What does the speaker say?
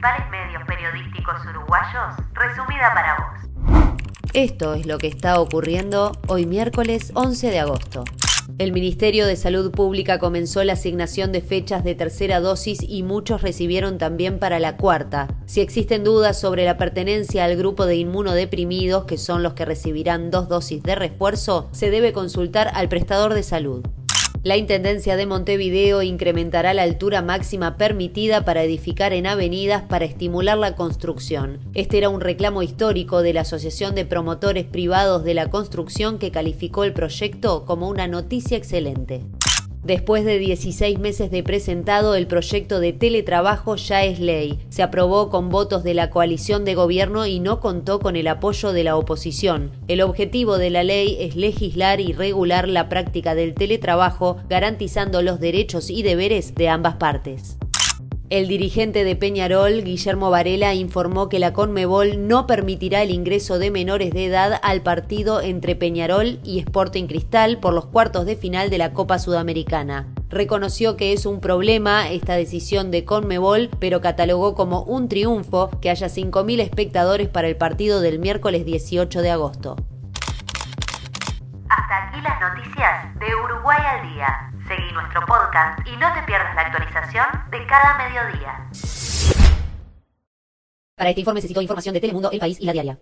principales medios periodísticos uruguayos, resumida para vos. Esto es lo que está ocurriendo hoy miércoles 11 de agosto. El Ministerio de Salud Pública comenzó la asignación de fechas de tercera dosis y muchos recibieron también para la cuarta. Si existen dudas sobre la pertenencia al grupo de inmunodeprimidos, que son los que recibirán dos dosis de refuerzo, se debe consultar al prestador de salud. La Intendencia de Montevideo incrementará la altura máxima permitida para edificar en avenidas para estimular la construcción. Este era un reclamo histórico de la Asociación de Promotores Privados de la Construcción que calificó el proyecto como una noticia excelente. Después de 16 meses de presentado, el proyecto de teletrabajo ya es ley. Se aprobó con votos de la coalición de gobierno y no contó con el apoyo de la oposición. El objetivo de la ley es legislar y regular la práctica del teletrabajo, garantizando los derechos y deberes de ambas partes. El dirigente de Peñarol, Guillermo Varela, informó que la Conmebol no permitirá el ingreso de menores de edad al partido entre Peñarol y Sporting Cristal por los cuartos de final de la Copa Sudamericana. Reconoció que es un problema esta decisión de Conmebol, pero catalogó como un triunfo que haya 5.000 espectadores para el partido del miércoles 18 de agosto. Hasta aquí las noticias de Uruguay al día. Seguí nuestro podcast y no te pierdas la actualización de cada mediodía. Para este informe necesito información de Telemundo, El País y La Diaria.